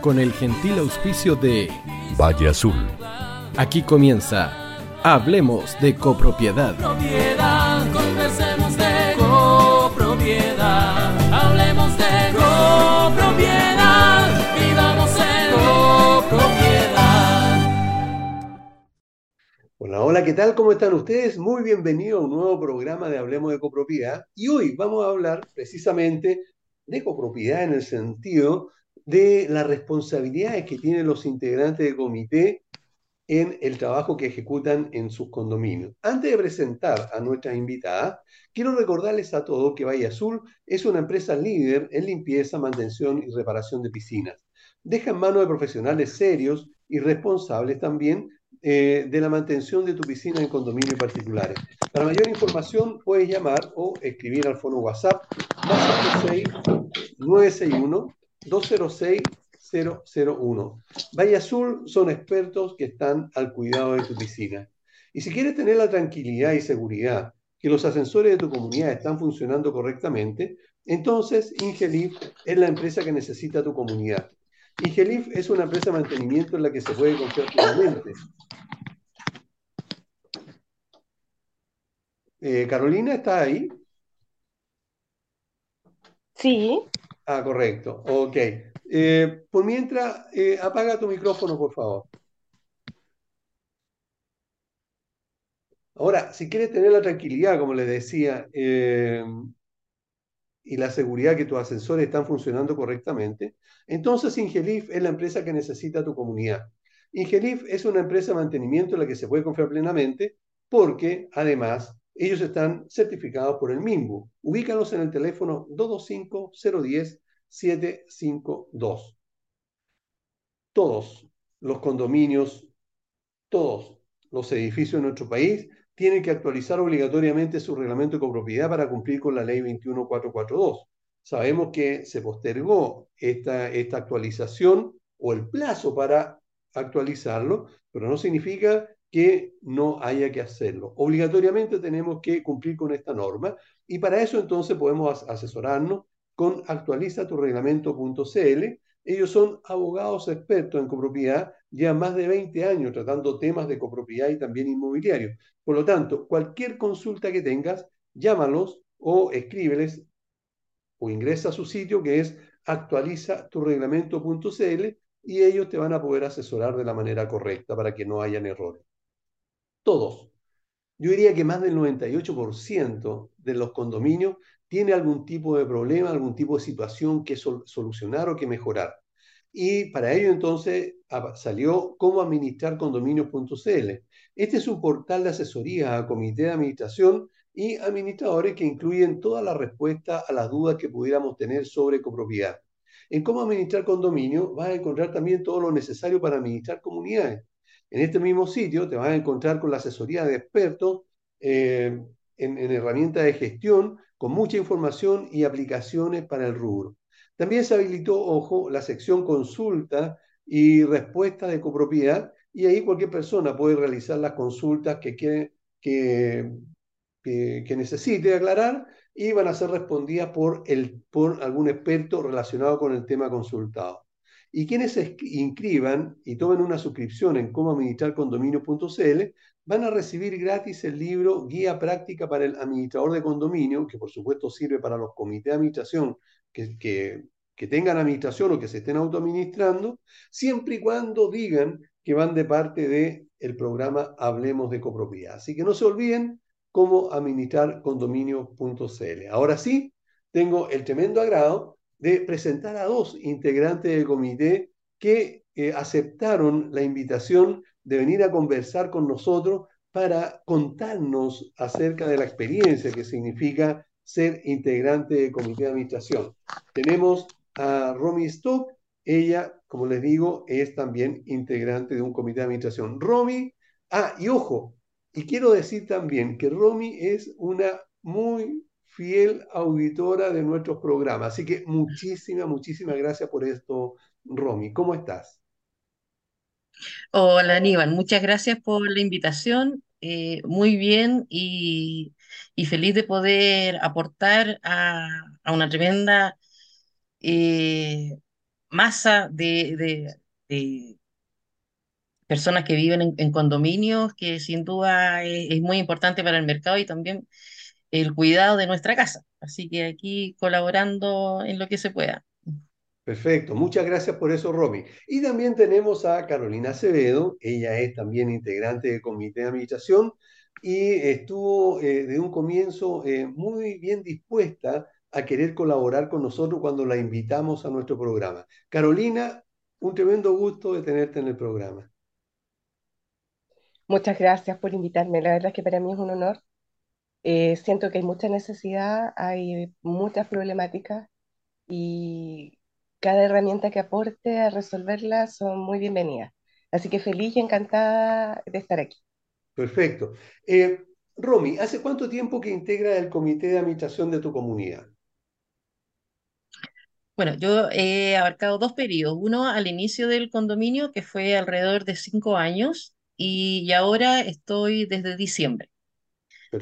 con el gentil auspicio de Valle Azul. Aquí comienza Hablemos de copropiedad. Propiedad, conversemos de copropiedad. Hablemos de copropiedad. Vivamos en copropiedad. Hola, hola, ¿qué tal? ¿Cómo están ustedes? Muy bienvenidos a un nuevo programa de Hablemos de Copropiedad. Y hoy vamos a hablar precisamente de copropiedad en el sentido de las responsabilidades que tienen los integrantes del comité en el trabajo que ejecutan en sus condominios. Antes de presentar a nuestras invitadas, quiero recordarles a todos que Valle Azul es una empresa líder en limpieza, mantención y reparación de piscinas. Deja en manos de profesionales serios y responsables también eh, de la mantención de tu piscina en condominios particulares. Para mayor información puedes llamar o escribir al fono WhatsApp más 961 206 001. Valle Azul son expertos que están al cuidado de tu piscina. Y si quieres tener la tranquilidad y seguridad que los ascensores de tu comunidad están funcionando correctamente, entonces Ingelif es la empresa que necesita tu comunidad. Ingelif es una empresa de mantenimiento en la que se puede confiar plenamente. Eh, Carolina, ¿está ahí? Sí, Ah, correcto. Ok. Eh, por mientras, eh, apaga tu micrófono, por favor. Ahora, si quieres tener la tranquilidad, como les decía, eh, y la seguridad que tus ascensores están funcionando correctamente, entonces Ingelif es la empresa que necesita tu comunidad. Ingelif es una empresa de mantenimiento en la que se puede confiar plenamente porque, además, ellos están certificados por el MIMBU. Ubícalos en el teléfono 225-010-752. Todos los condominios, todos los edificios de nuestro país tienen que actualizar obligatoriamente su reglamento de copropiedad para cumplir con la ley 21442. Sabemos que se postergó esta, esta actualización o el plazo para actualizarlo, pero no significa que no haya que hacerlo. Obligatoriamente tenemos que cumplir con esta norma y para eso entonces podemos asesorarnos con actualizaturreglamento.cl. Ellos son abogados expertos en copropiedad, ya más de 20 años tratando temas de copropiedad y también inmobiliario. Por lo tanto, cualquier consulta que tengas, llámalos o escríbeles o ingresa a su sitio que es actualizaturreglamento.cl y ellos te van a poder asesorar de la manera correcta para que no hayan errores. Todos. Yo diría que más del 98% de los condominios tiene algún tipo de problema, algún tipo de situación que sol solucionar o que mejorar. Y para ello entonces salió cómo administrar condominios.cl. Este es un portal de asesoría a comité de administración y administradores que incluyen todas las respuestas a las dudas que pudiéramos tener sobre copropiedad. En cómo administrar condominio vas a encontrar también todo lo necesario para administrar comunidades. En este mismo sitio te vas a encontrar con la asesoría de expertos eh, en, en herramientas de gestión con mucha información y aplicaciones para el rubro. También se habilitó, ojo, la sección consulta y respuesta de copropiedad y ahí cualquier persona puede realizar las consultas que, quiere, que necesite aclarar y van a ser respondidas por, el, por algún experto relacionado con el tema consultado. Y quienes se inscriban y tomen una suscripción en cómo van a recibir gratis el libro Guía Práctica para el Administrador de Condominio, que por supuesto sirve para los comités de administración que, que, que tengan administración o que se estén autoadministrando, siempre y cuando digan que van de parte del el programa Hablemos de Copropiedad. Así que no se olviden cómo administrar condominio.cl. Ahora sí, tengo el tremendo agrado de presentar a dos integrantes del comité que eh, aceptaron la invitación de venir a conversar con nosotros para contarnos acerca de la experiencia que significa ser integrante del comité de administración. Tenemos a Romy Stock, ella, como les digo, es también integrante de un comité de administración. Romy, ah, y ojo, y quiero decir también que Romy es una muy fiel auditora de nuestros programas. Así que muchísimas, muchísimas gracias por esto, Romy. ¿Cómo estás? Hola Aníbal, muchas gracias por la invitación. eh, muy bien y, feliz de poder aportar a, una tremenda eh, masa de, personas que viven en, condominios, que sin duda es muy importante para el mercado y también el cuidado de nuestra casa. Así que aquí colaborando en lo que se pueda. Perfecto, muchas gracias por eso, Romy. Y también tenemos a Carolina Acevedo, ella es también integrante del comité de administración y estuvo eh, de un comienzo eh, muy bien dispuesta a querer colaborar con nosotros cuando la invitamos a nuestro programa. Carolina, un tremendo gusto de tenerte en el programa. Muchas gracias por invitarme. La verdad es que para mí es un honor. Eh, siento que hay mucha necesidad, hay muchas problemáticas y cada herramienta que aporte a resolverlas son muy bienvenidas. Así que feliz y encantada de estar aquí. Perfecto. Eh, Romy, ¿hace cuánto tiempo que integra el comité de administración de tu comunidad? Bueno, yo he abarcado dos periodos. Uno al inicio del condominio, que fue alrededor de cinco años, y, y ahora estoy desde diciembre.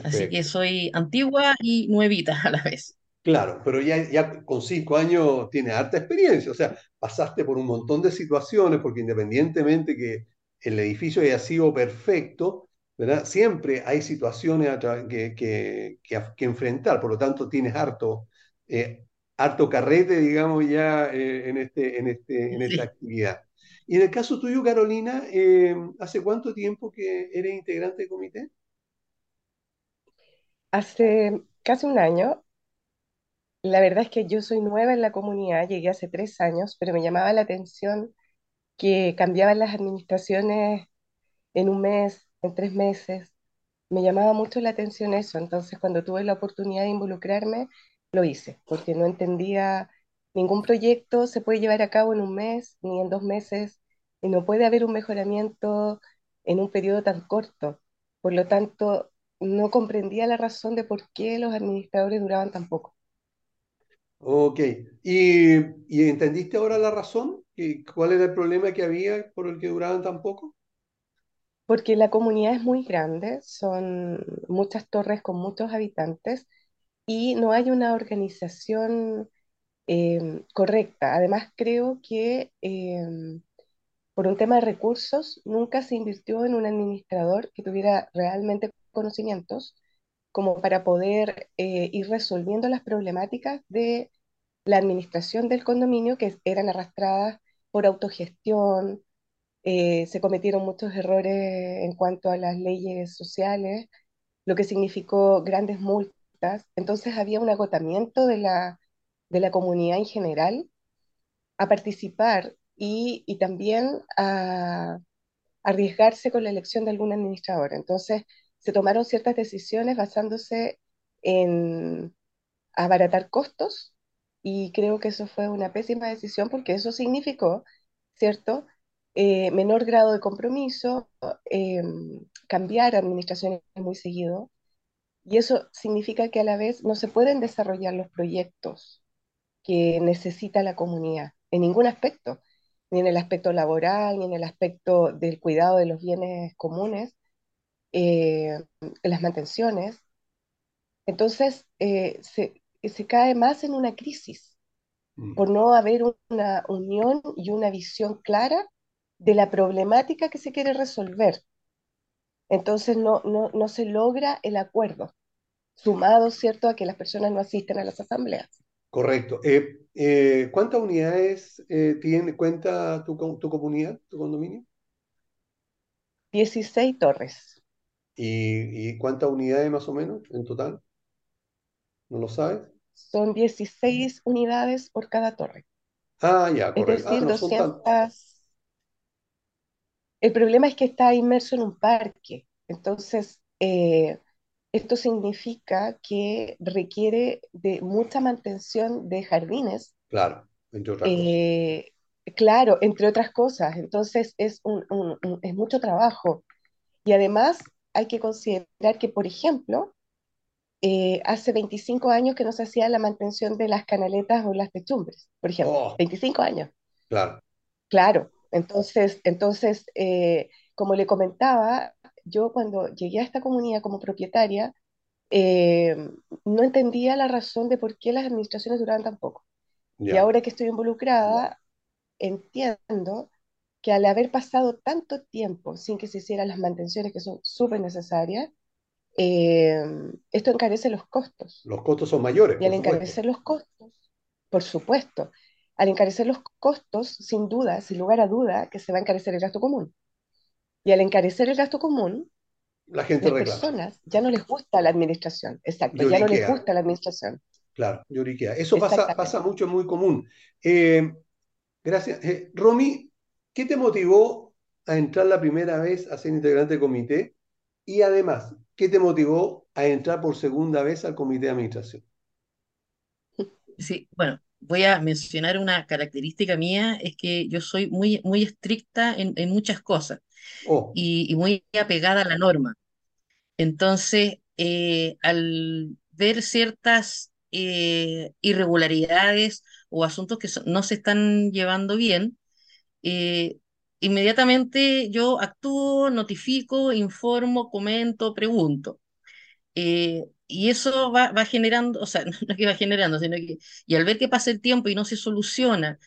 Así que soy antigua y nuevita a la vez. Claro, pero ya, ya con cinco años tiene harta experiencia, o sea, pasaste por un montón de situaciones, porque independientemente que el edificio haya sido perfecto, ¿verdad? Siempre hay situaciones que, que, que, que enfrentar, por lo tanto tienes harto, eh, harto carrete, digamos, ya eh, en este, en este, en esta Sí. actividad. Y en el caso tuyo, Carolina, eh, ¿hace cuánto tiempo que eres integrante del comité? Hace casi un año, la verdad es que yo soy nueva en la comunidad, llegué hace tres años, pero me llamaba la atención que cambiaban las administraciones en un mes, en tres meses. Me llamaba mucho la atención eso, entonces cuando tuve la oportunidad de involucrarme, lo hice, porque no entendía ningún proyecto se puede llevar a cabo en un mes ni en dos meses, y no puede haber un mejoramiento en un periodo tan corto. Por lo tanto, no comprendía la razón de por qué los administradores duraban tan poco. Ok, ¿Y, y entendiste ahora la razón? ¿Y ¿Cuál era el problema que había por el que duraban tan poco? Porque la comunidad es muy grande, son muchas torres con muchos habitantes y no hay una organización eh, correcta. Además, creo que eh, por un tema de recursos nunca se invirtió en un administrador que tuviera realmente conocimientos como para poder eh, ir resolviendo las problemáticas de la administración del condominio que eran arrastradas por autogestión. eh, se cometieron muchos errores en cuanto a las leyes sociales, lo que significó grandes multas. Entonces había un agotamiento de la, de la comunidad en general a participar y, y también a arriesgarse con la elección de algún administrador. Entonces, se tomaron ciertas decisiones basándose en abaratar costos y creo que eso fue una pésima decisión porque eso significó, ¿cierto? Eh, menor grado de compromiso, eh, cambiar administraciones muy seguido y eso significa que a la vez no se pueden desarrollar los proyectos que necesita la comunidad, en ningún aspecto, ni en el aspecto laboral, ni en el aspecto del cuidado de los bienes comunes, eh, las mantenciones. Entonces, eh, se, se cae más en una crisis Mm, por no haber una unión y una visión clara de la problemática que se quiere resolver. Entonces, no, no, no se logra el acuerdo, sumado, ¿cierto?, a que las personas no asisten a las asambleas. Correcto. Eh, eh, ¿cuántas unidades eh, tiene, cuenta tu, tu comunidad, tu condominio? 16 torres. ¿Y, y cuántas unidades más o menos en total? ¿No lo sabes? Son 16 unidades por cada torre. Ah, ya, Es correcto. Ah, decir, no son tan... 200. El problema es que está inmerso en un parque. Entonces, eh, esto significa que requiere de mucha mantención de jardines, Claro, entre otras cosas. eh, claro, entre otras cosas. Entonces, es, un- un- un- es mucho trabajo. Y además, hay que considerar que, por ejemplo, eh, hace 25 años que no se hacía la mantención de las canaletas o las techumbres, por ejemplo. Oh, 25 años. claro. Claro, entonces, entonces eh, como le comentaba, yo cuando llegué a esta comunidad como propietaria, eh, no entendía la razón de por qué las administraciones duraban tan poco. Y Ya. ahora que estoy involucrada, entiendo que al haber pasado tanto tiempo sin que se hicieran las mantenciones que son súper necesarias, eh, esto encarece los costos. Los costos son mayores, Y al encarecer los costos, por supuesto, al encarecer los costos, sin duda, sin lugar a duda, que se va a encarecer el gasto común. Y al encarecer el gasto común, La gente las reclama. personas ya no les gusta la administración. Exacto, ya no les gusta la administración. Claro, lloriquea. Eso pasa, pasa mucho, es muy común. Eh, gracias. Eh, Romy, ¿qué te motivó a entrar la primera vez a ser integrante del comité? Y además, ¿qué te motivó a entrar por segunda vez al comité de administración? Sí, bueno, voy a mencionar una característica mía, es que yo soy muy, muy estricta en, en muchas cosas Oh, y, y muy apegada a la norma. Entonces, eh, al ver ciertas eh, irregularidades o asuntos que so- no se están llevando bien, eh, inmediatamente yo actúo, notifico, informo, comento, pregunto. Eh, y eso va, va generando, o sea, no es que va generando, sino que, y al ver que pasa el tiempo y no se soluciona,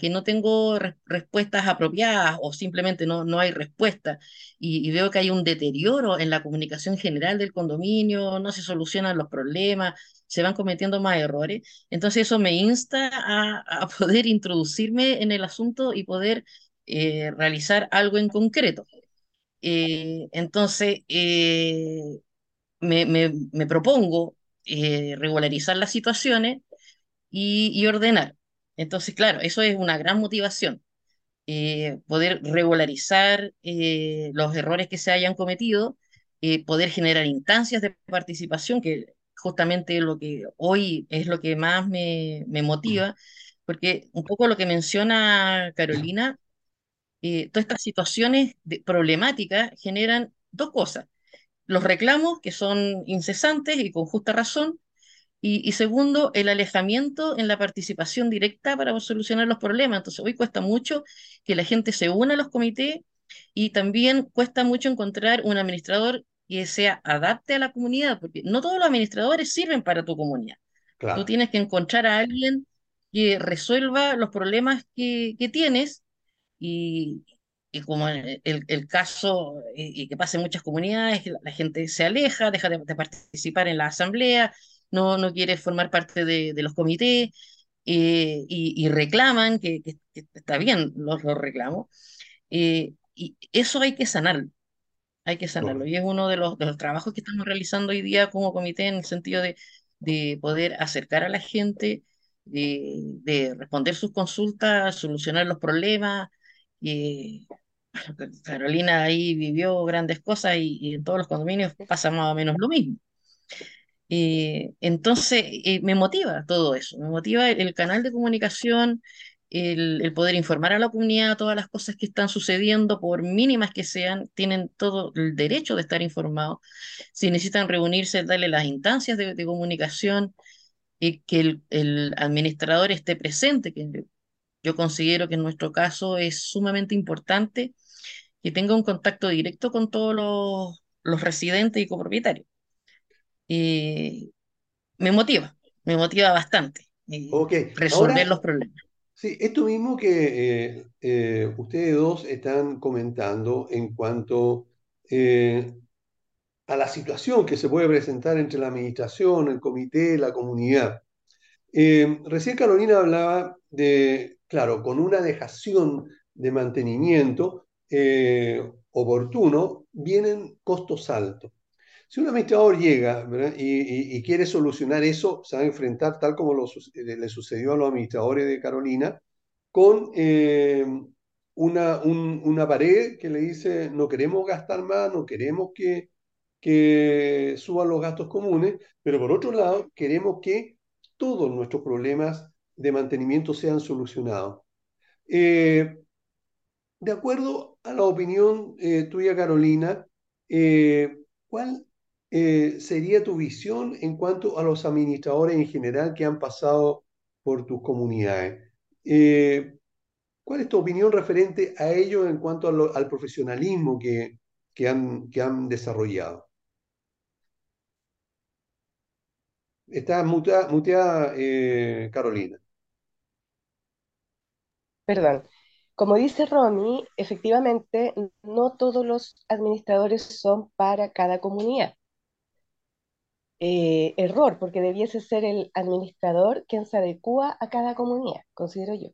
que no tengo res- respuestas apropiadas o simplemente no, no hay respuesta, y, veo que hay un deterioro en la comunicación general del condominio, no se solucionan los problemas, se van cometiendo más errores, entonces eso me insta a, a poder introducirme en el asunto y poder eh, realizar algo en concreto. Eh, entonces, eh, me, me- me propongo regularizar las situaciones y, y ordenar. Entonces, claro, eso es una gran motivación, eh, poder regularizar eh, los errores que se hayan cometido, eh, poder generar instancias de participación, que justamente lo que hoy es lo que más me, me motiva, porque un poco lo que menciona Carolina, todas estas situaciones de- problemáticas generan dos cosas los reclamos, que son incesantes y con justa razón, y, y segundo, el alejamiento en la participación directa para solucionar los problemas. Entonces, hoy cuesta mucho que la gente se una a los comités y también cuesta mucho encontrar un administrador que sea adapte a la comunidad, porque no todos los administradores sirven para tu comunidad. Tú tienes que encontrar a alguien que resuelva los problemas que, que tienes y, y como el, el- el caso y, y que pasa en muchas comunidades, la gente se aleja, deja de, de participar en la asamblea, no, no quiere formar parte de, de los comités eh, y, y reclaman, que, que- que está bien los, los reclamos, eh, y eso hay que sanarlo, hay que sanarlo. Y es uno de los, de los trabajos que estamos realizando hoy día como comité en el sentido de, de poder acercar a la gente, de, de responder sus consultas, solucionar los problemas. eh, Carolina ahí vivió grandes cosas y, y en todos los condominios pasa más o menos lo mismo. Eh, entonces, eh, me motiva todo eso, me motiva el, canal de comunicación, el, el poder informar a la comunidad todas las cosas que están sucediendo, por mínimas que sean, tienen todo el derecho de estar informados. Si necesitan reunirse, darle las instancias de, de comunicación, y que el, el administrador esté presente, que yo considero que en nuestro caso es sumamente importante que tenga un contacto directo con todos los, los residentes y copropietarios. Y me motiva, me motiva bastante eh, resolver ahora, los problemas. sí, esto mismo que eh, eh, ustedes dos están comentando en cuanto eh, a la situación que se puede presentar entre la administración, el comité, la comunidad. Eh, recién Carolina hablaba de, claro, con una dejación de mantenimiento eh, oportuno, vienen costos altos. Si un administrador llega, y, quiere solucionar eso, se va a enfrentar, tal como le sucedió a los administradores de Carolina, con eh, una, un- una pared que le dice, no queremos gastar más, no queremos que, que suban los gastos comunes, pero por otro lado, queremos que todos nuestros problemas de mantenimiento sean solucionados. Eh, de acuerdo a la opinión eh, tuya, Carolina, eh, ¿cuál eh, sería tu visión en cuanto a los administradores en general que han pasado por tus comunidades? Eh, ¿cuál es tu opinión referente a ellos en cuanto al profesionalismo que, que han, que han desarrollado? Está muteada, eh, Carolina. Perdón. Como dice Romy, efectivamente, no todos los administradores son para cada comunidad. Eh, error, porque debiese ser el administrador quien se adecua a cada comunidad, considero yo.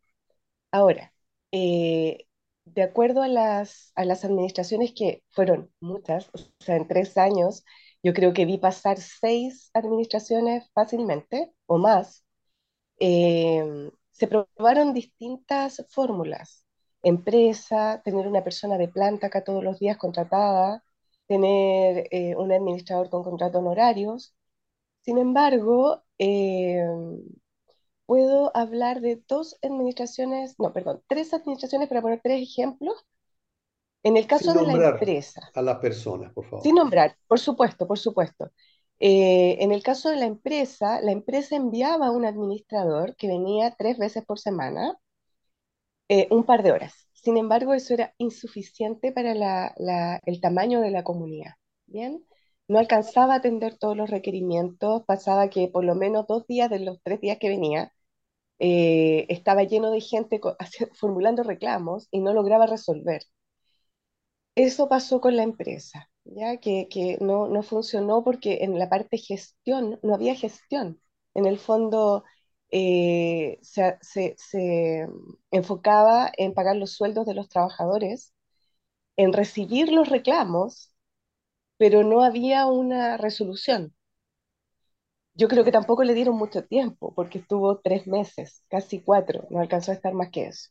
Ahora, eh, de acuerdo a las, a las administraciones que fueron muchas, o sea, en tres años, yo creo que vi pasar seis administraciones fácilmente o más, eh, se probaron distintas fórmulas. Empresa, tener una persona de planta acá todos los días contratada, tener eh, un administrador con contrato honorarios. Sin embargo, eh, puedo hablar de dos administraciones, no, perdón, tres administraciones para poner tres ejemplos. En el Sin caso de la empresa, a las personas, por favor. sin nombrar, por supuesto, por supuesto. Eh, en el caso de la empresa, la empresa enviaba a un administrador que venía tres veces por semana, eh, un par de horas. Sin embargo, eso era insuficiente para la- la- el tamaño de la comunidad. ¿Bien? No alcanzaba a atender todos los requerimientos, pasaba que por lo menos dos días de los tres días que venía, eh, estaba lleno de gente formulando reclamos y no lograba resolver. Eso pasó con la empresa, ya que, que no, no funcionó porque en la parte gestión no había gestión. En el fondo eh, se, se- se enfocaba en pagar los sueldos de los trabajadores, en recibir los reclamos, pero no había una resolución. Yo creo que tampoco le dieron mucho tiempo, porque estuvo tres meses, casi cuatro, no alcanzó a estar más que eso.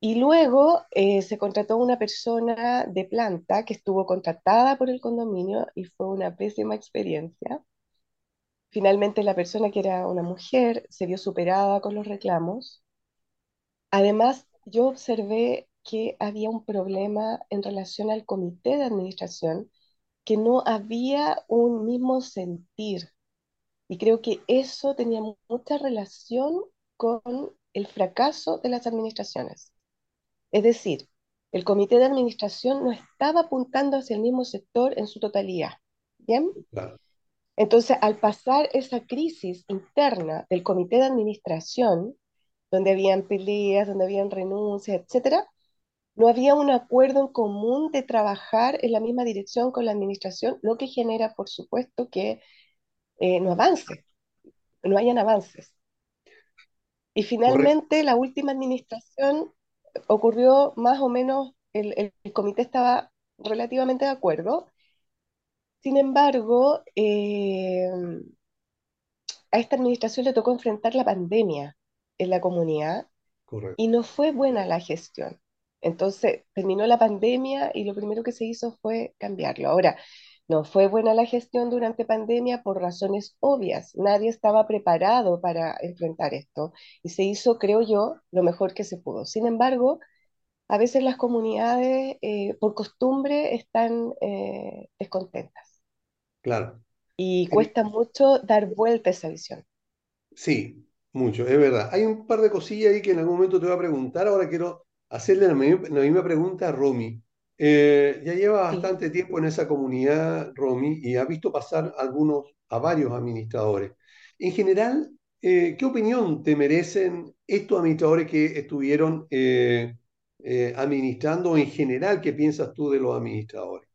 Y luego eh, se contrató una persona de planta que estuvo contratada por el condominio y fue una pésima experiencia. Finalmente la persona que era una mujer se vio superada con los reclamos. Además, yo observé que había un problema en relación al comité de administración, que no había un mismo sentir. Y creo que eso tenía mu- mucha relación con el fracaso de las administraciones. Es decir, el comité de administración no estaba apuntando hacia el mismo sector en su totalidad. ¿Bien? Claro, Entonces, al pasar esa crisis interna del comité de administración, donde habían peleas, donde habían renuncias, etcétera, no había un acuerdo en común de trabajar en la misma dirección con la administración, lo que genera, por supuesto, que eh, no avance, no hayan avances. Y correcto, finalmente, la última administración ocurrió más o menos, el, el- el comité estaba relativamente de acuerdo. Sin embargo, eh, a esta administración le tocó enfrentar la pandemia en la comunidad correcto. y no fue buena la gestión. Entonces, terminó la pandemia y lo primero que se hizo fue cambiarlo. Ahora, no fue buena la gestión durante pandemia por razones obvias. Nadie estaba preparado para enfrentar esto y se hizo, creo yo, lo mejor que se pudo. Sin embargo, a veces las comunidades, eh, por costumbre, están eh, descontentas Claro. y Hay- cuesta mucho dar vuelta a esa visión. Sí, mucho, es verdad. Hay un par de cosillas ahí que en algún momento te voy a preguntar. Ahora quiero hacerle la, mi- la misma pregunta a Romy. Eh, ya lleva Sí. bastante tiempo en esa comunidad, Romy, y ha visto pasar algunos, a varios administradores. En general, eh, ¿qué opinión te merecen estos administradores que estuvieron eh, administrando? En general, ¿qué piensas tú de los administradores?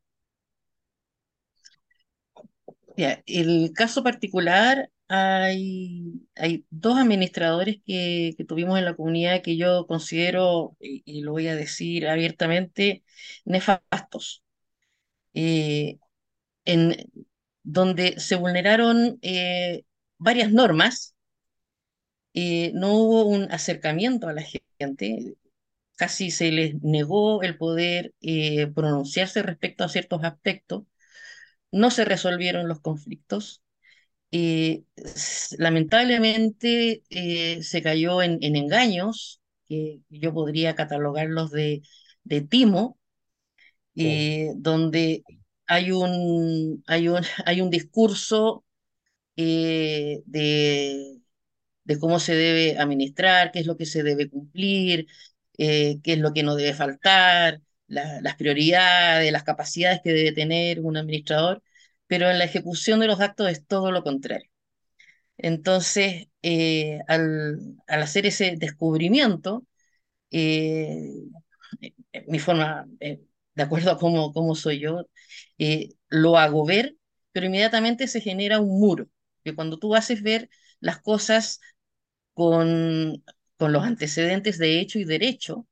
El caso particular, hay, hay dos administradores que, que tuvimos en la comunidad que yo considero, y, lo voy a decir abiertamente, nefastos, eh, en, donde se vulneraron eh, varias normas, eh, no hubo un acercamiento a la gente, casi se les negó el poder pronunciarse respecto a ciertos aspectos, no se resolvieron los conflictos eh, lamentablemente eh, se cayó en, en engaños, que yo podría catalogarlos de, de timo, Oh, eh, donde hay un, hay un, hay un discurso eh, de, de cómo se debe administrar, qué es lo que se debe cumplir, eh, qué es lo que no debe faltar, la- las prioridades, las capacidades que debe tener un administrador, pero en la ejecución de los actos es todo lo contrario. Entonces, eh, al, al hacer ese descubrimiento, eh, mi forma, eh, de acuerdo a cómo, cómo soy yo, eh, lo hago ver, pero inmediatamente se genera un muro, que cuando tú haces ver las cosas con, con los antecedentes de hecho y derecho,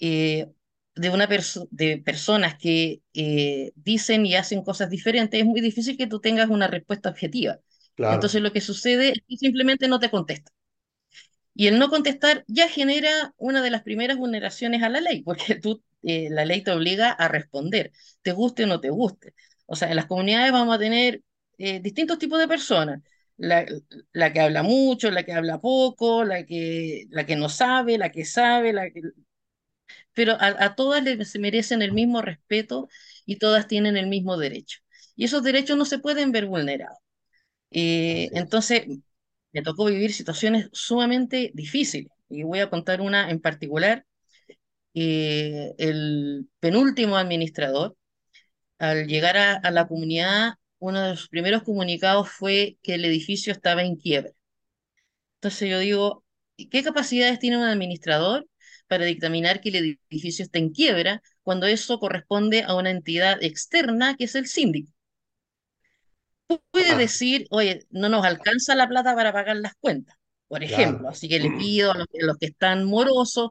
eh, de, una perso- de personas que eh, dicen y hacen cosas diferentes, es muy difícil que tú tengas una respuesta objetiva. Claro, Entonces lo que sucede es que simplemente no te contesta. Y el no contestar ya genera una de las primeras vulneraciones a la ley, porque tú, eh, la ley te obliga a responder, te guste o no te guste. O sea, en las comunidades vamos a tener eh, distintos tipos de personas. La, la que habla mucho, la que habla poco, la que, la que no sabe, la que sabe, la que... pero a, a todas les se merecen el mismo respeto y todas tienen el mismo derecho. Y esos derechos no se pueden ver vulnerados. Eh, entonces, me tocó vivir situaciones sumamente difíciles. Y voy a contar una en particular. Eh, el penúltimo administrador, al llegar a, a la comunidad, uno de sus primeros comunicados fue que el edificio estaba en quiebra. Entonces yo digo, ¿qué capacidades tiene un administrador para dictaminar que el edificio está en quiebra cuando eso corresponde a una entidad externa que es el síndico? puede Ah, decir, oye, no nos alcanza la plata para pagar las cuentas, por claro, ejemplo. Así que le pido a los, a los que están morosos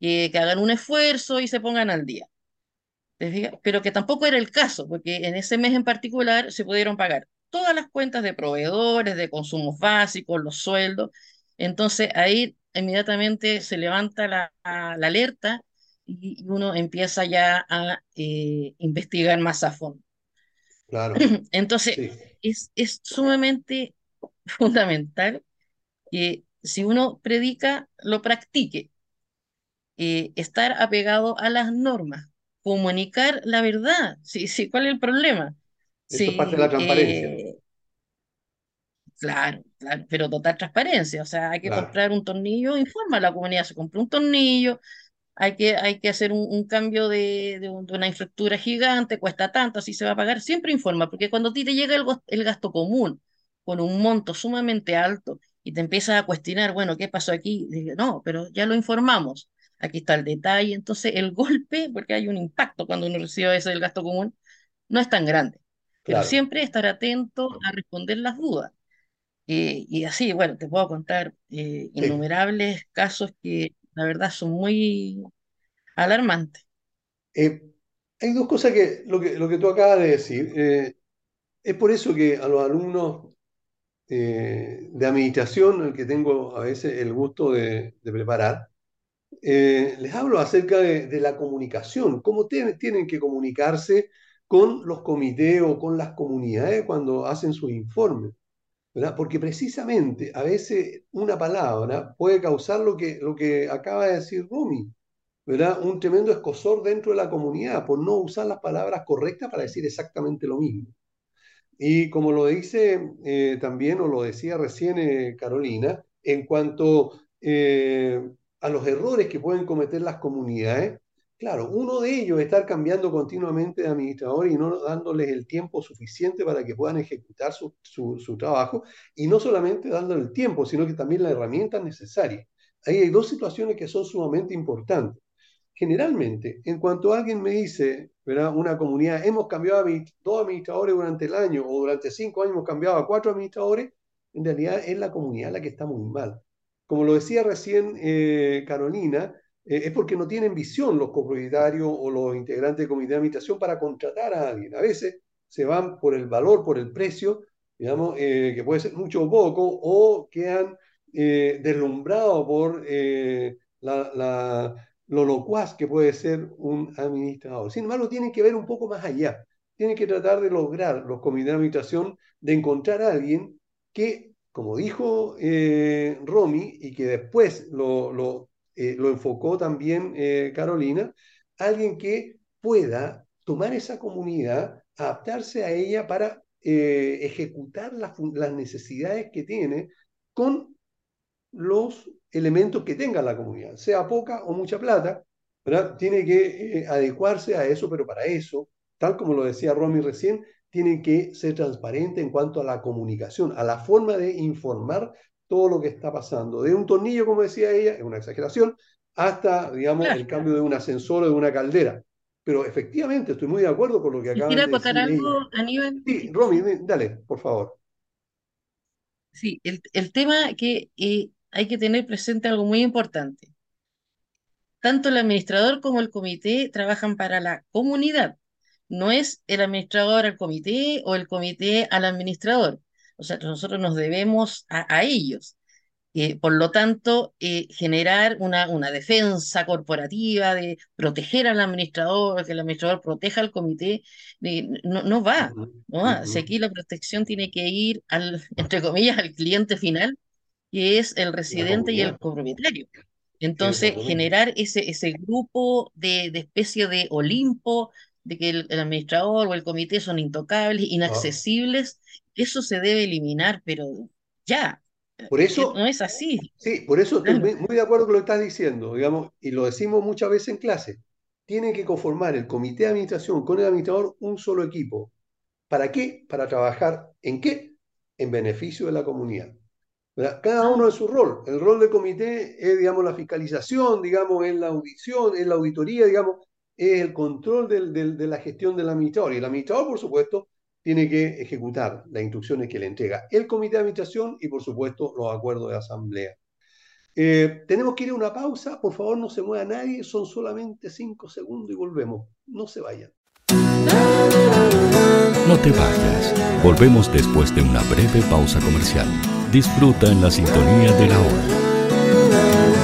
que, que hagan un esfuerzo y se pongan al día. Pero que tampoco era el caso, porque en ese mes en particular se pudieron pagar todas las cuentas de proveedores, de consumos básicos, los sueldos. Entonces ahí inmediatamente se levanta la, la alerta y uno empieza ya a eh, investigar más a fondo. claro, Entonces, sí. es, es sumamente fundamental que si uno predica, lo practique, eh, estar apegado a las normas, comunicar la verdad. Sí, sí, ¿cuál es el problema? Eso es parte de la Sí, transparencia, eh, claro, claro, pero total transparencia. O sea, hay que claro, comprar un tornillo, informa a la comunidad, se compró un tornillo, hay que, hay que hacer un, un cambio de, de un- de una infraestructura gigante, cuesta tanto, así se va a pagar, siempre informa, porque cuando a ti te llega el, el gasto común con un monto sumamente alto y te empiezas a cuestionar, bueno, ¿qué pasó aquí? Digo, no, pero ya lo informamos, aquí está el detalle, entonces el golpe, porque hay un impacto cuando uno recibe ese del gasto común, no es tan grande, pero siempre estar atento a responder las dudas. Eh, y así, bueno, te puedo contar eh, sí. innumerables casos que la verdad son muy alarmante. Eh, hay dos cosas que lo que, lo que tú acabas de decir. es por eso que a los alumnos de administración, el que tengo a veces el gusto de, de preparar, les hablo acerca de, de la comunicación, cómo tienen, tienen que comunicarse con los comités o con las comunidades cuando hacen sus informes, Porque precisamente a veces una palabra puede causar lo que, lo que acaba de decir Rumi, ¿verdad? Un tremendo escozor dentro de la comunidad por no usar las palabras correctas para decir exactamente lo mismo. Y como lo dice eh, también, o lo decía recién eh, Carolina, en cuanto eh, a los errores que pueden cometer las comunidades, claro, uno de ellos es estar cambiando continuamente de administrador y no dándoles el tiempo suficiente para que puedan ejecutar su, su, trabajo, y no solamente dándole el tiempo, sino que también las herramientas necesarias. Ahí hay dos situaciones que son sumamente importantes. Generalmente, en cuanto alguien me dice, ¿verdad? Una comunidad, hemos cambiado a dos administradores durante el año o durante cinco años hemos cambiado a cuatro administradores, en realidad es la comunidad la que está muy mal. Como lo decía recién eh, Carolina, eh, es porque no tienen visión los copropietarios o los integrantes del comité de administración para contratar a alguien. A veces se van por el valor, por el precio, digamos, eh, que puede ser mucho o poco, o quedan eh, deslumbrados por eh, la, lo locuaz que puede ser un administrador. Sin embargo, tienen que ver un poco más allá. Tienen que tratar de lograr los comités de administración de encontrar a alguien que, como dijo Romy, y que después lo, lo, eh, lo enfocó también eh, Carolina, alguien que pueda tomar esa comunidad, adaptarse a ella para eh, ejecutar las, necesidades que tiene con los elementos que tenga la comunidad, sea poca o mucha plata. Tiene que adecuarse a eso, pero para eso, tal como lo decía Romy recién, tiene que ser transparente en cuanto a la comunicación, a la forma de informar todo lo que está pasando. De un tornillo, como decía ella, es una exageración, hasta, digamos, Claro. el cambio de un ascensor o de una caldera. Pero efectivamente, estoy muy de acuerdo con lo que acaban de acotar decir algo, ellos. Aníbal. Sí, Romy, dale, por favor. Sí, el, el tema que eh, hay que tener presente algo muy importante. Tanto el administrador como el comité trabajan para la comunidad. No es el administrador al comité o el comité al administrador. O sea, nosotros nos debemos a, a ellos. Eh, por lo tanto, eh, generar una, una defensa corporativa de proteger al administrador, que el administrador proteja al comité, eh, no, no va. No va. Si ujú. aquí la protección tiene que ir al, entre comillas, al cliente final, que es el residente y el copropietario. Entonces, generar ese, ese grupo de, de especie de Olimpo, de que el, el administrador o el comité son intocables, Ah, inaccesibles, eso se debe eliminar, pero ya, por eh, eso, no es así, sí, por eso estoy claro. muy de acuerdo con lo que estás diciendo, digamos, y lo decimos muchas veces en clase. Tienen que conformar el comité de administración con el administrador un solo equipo. ¿Para qué? Para trabajar en qué? En beneficio de la comunidad. ¿verdad? Cada uno Ah, en su rol. El rol del comité es, digamos, la fiscalización, digamos, es la audición, es la auditoría, digamos, es el control del- de la gestión del administrador. Y el administrador, por supuesto, tiene que ejecutar las instrucciones que le entrega el comité de administración y, por supuesto, los acuerdos de asamblea. Eh, tenemos que ir a una pausa. Por favor, no se mueva nadie. Son solamente cinco segundos y volvemos. No se vayan. No te vayas. Volvemos después de una breve pausa comercial. Disfruta en la sintonía de la hora.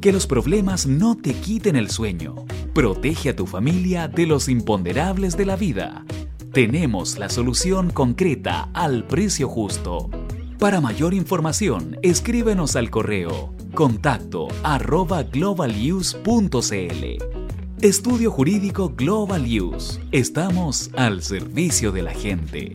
Que los problemas no te quiten el sueño. Protege a tu familia de los imponderables de la vida. Tenemos la solución concreta al precio justo. Para mayor información, escríbenos al correo contacto arroba globaluse.cl. Estudio Jurídico Global Use. Estamos al servicio de la gente.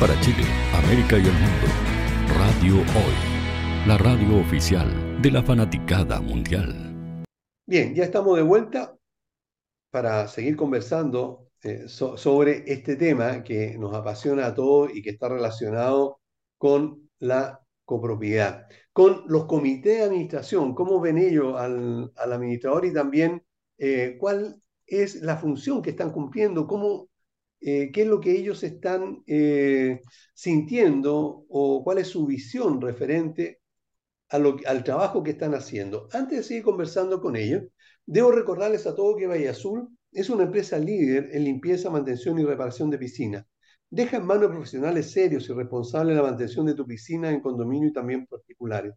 Para Chile, América y el mundo, Radio Hoy, la radio oficial de la fanaticada mundial. Bien, ya estamos de vuelta para seguir conversando eh, so- sobre este tema que nos apasiona a todos y que está relacionado con la copropiedad, con los comités de administración, cómo ven ellos al, al administrador y también eh, cuál es la función que están cumpliendo, cómo, eh, qué es lo que ellos están eh, sintiendo o cuál es su visión referente al trabajo que están haciendo. Antes de seguir conversando con ellos, debo recordarles a todos que Valle Azul es una empresa líder en limpieza, mantención y reparación de piscinas. Deja en manos profesionales serios y responsables la mantención de tu piscina en condominio y también particulares.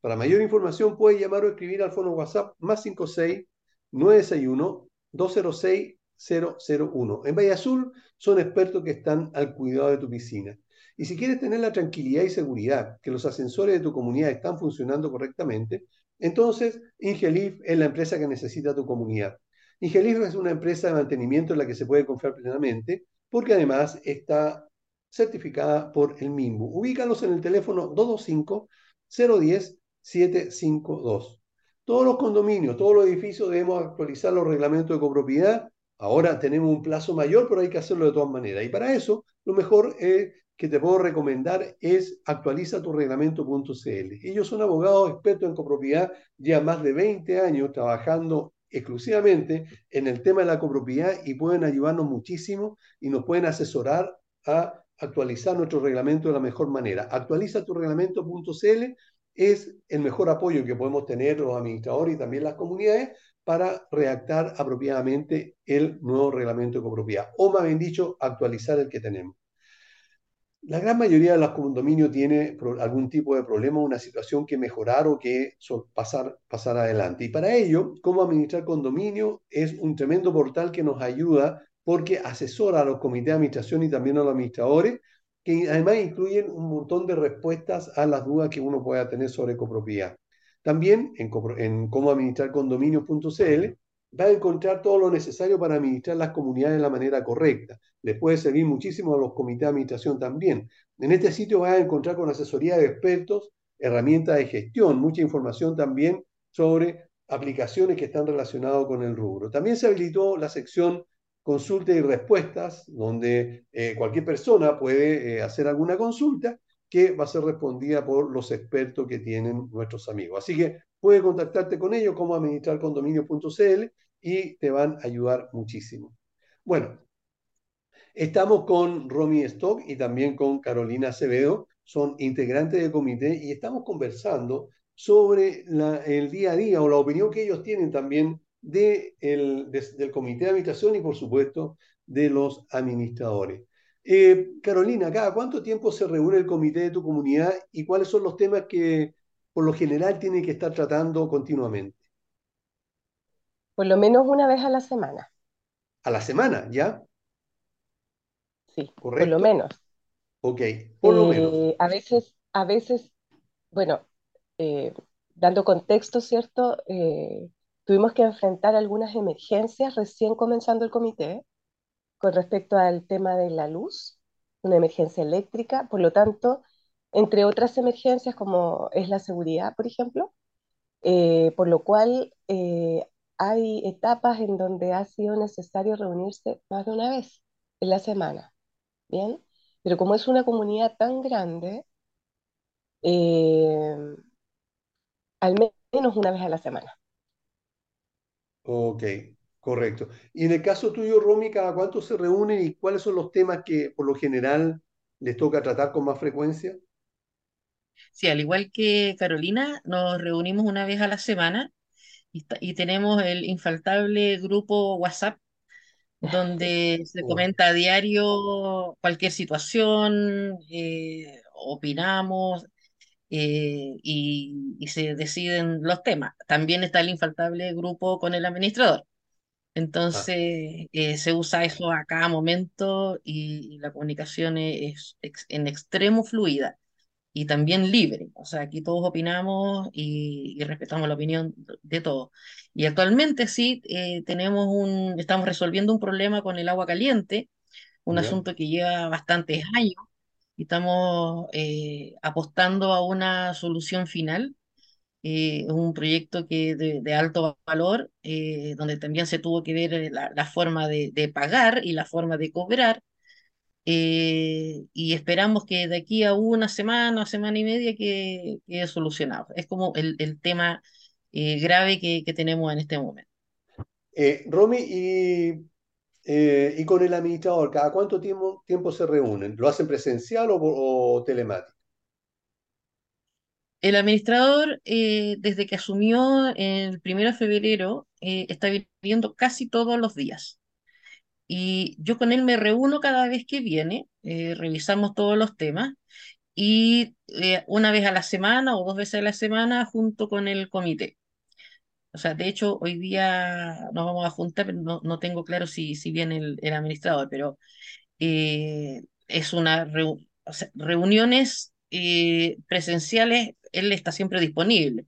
Para mayor información puedes llamar o escribir al fono WhatsApp más 56 961 206 001. En Valle Azul son expertos que están al cuidado de tu piscina. Y si quieres tener la tranquilidad y seguridad que los ascensores de tu comunidad están funcionando correctamente, entonces Ingelif es la empresa que necesita tu comunidad. Ingelif es una empresa de mantenimiento en la que se puede confiar plenamente porque además está certificada por el MIMBU. Ubícalos en el teléfono 225-010-752. Todos los condominios, todos los edificios debemos actualizar los reglamentos de copropiedad. Ahora tenemos un plazo mayor, pero hay que hacerlo de todas maneras. Y para eso, lo mejor eh, que te puedo recomendar es actualiza tu reglamento.cl. Ellos son abogados expertos en copropiedad, ya más de 20 años trabajando exclusivamente en el tema de la copropiedad y pueden ayudarnos muchísimo y nos pueden asesorar a actualizar nuestro reglamento de la mejor manera. Actualiza tu reglamento.cl es el mejor apoyo que podemos tener los administradores y también las comunidades para redactar apropiadamente el nuevo reglamento de copropiedad, o más bien dicho, actualizar el que tenemos. La gran mayoría de los condominios tiene algún tipo de problema, una situación que mejorar o que pasar, pasar adelante. Y para ello, cómo administrar condominio es un tremendo portal que nos ayuda porque asesora a los comités de administración y también a los administradores, que además incluyen un montón de respuestas a las dudas que uno pueda tener sobre copropiedad. También en, cómo administrar condominios.cl va a encontrar todo lo necesario para administrar las comunidades de la manera correcta. Les puede servir muchísimo a los comités de administración también. En este sitio vas a encontrar con asesoría de expertos, herramientas de gestión, mucha información también sobre aplicaciones que están relacionadas con el rubro. También se habilitó la sección consulta y respuestas, donde eh, cualquier persona puede eh, hacer alguna consulta que va a ser respondida por los expertos que tienen nuestros amigos. Así que puedes contactarte con ellos como administrarcondominio.cl y te van a ayudar muchísimo. Bueno, estamos con Romy Stock y también con Carolina Acevedo, son integrantes del comité y estamos conversando sobre el día a día o la opinión que ellos tienen también de el, de, del comité de administración y, por supuesto, de los administradores. Eh, Carolina, ¿cada cuánto tiempo se reúne el comité de tu comunidad y cuáles son los temas que por lo general tiene que estar tratando continuamente? Por lo menos una vez a la semana. ¿A la semana, ya? Sí, ¿Correcto? por lo menos. Ok, por lo Eh, menos. a veces, a veces, bueno, eh, dando contexto, ¿cierto? Tuvimos que enfrentar algunas emergencias recién comenzando el comité con respecto al tema de la luz, una emergencia eléctrica, por lo tanto, entre otras emergencias como es la seguridad, por ejemplo, eh, por lo cual eh, hay etapas en donde ha sido necesario reunirse más de una vez en la semana, ¿bien? Pero como es una comunidad tan grande, eh, al menos una vez a la semana. Ok, correcto. Y en el caso tuyo, Romy, ¿cada cuánto se reúnen y cuáles son los temas que por lo general les toca tratar con más frecuencia? Sí, al igual que Carolina, nos reunimos una vez a la semana y, tenemos el infaltable grupo WhatsApp donde se comenta a diario cualquier situación, eh, opinamos eh, y, y se deciden los temas. También está el infaltable grupo con el administrador. Ah, Entonces, eh, se usa eso a cada momento y, y la comunicación es, ex- en extremo fluida y también libre. O sea, aquí todos opinamos y, y respetamos la opinión de todos. Y actualmente sí, eh, tenemos un, estamos resolviendo un problema con el agua caliente, un asunto que lleva bastantes años y estamos eh, apostando a una solución final. Eh, un proyecto que de, de alto valor, eh, donde también se tuvo que ver eh, la, la forma de, de pagar y la forma de cobrar eh, y esperamos que de aquí a una semana, semana y media que quede solucionado. Es como el, el tema eh, grave que, que tenemos en este momento. Eh, Romy, y, y con el administrador, ¿cada cuánto tiempo, tiempo se reúnen? ¿Lo hacen presencial o, o telemático? El administrador, eh, desde que asumió el primero de febrero, eh, está viniendo casi todos los días. Y yo con él me reúno cada vez que viene, eh, revisamos todos los temas y eh, una vez a la semana o dos veces a la semana junto con el comité. O sea, de hecho, hoy día nos vamos a juntar, pero no, no tengo claro si, si viene el, el administrador, pero eh, es una reu- o sea, reuniones eh, presenciales, él está siempre disponible.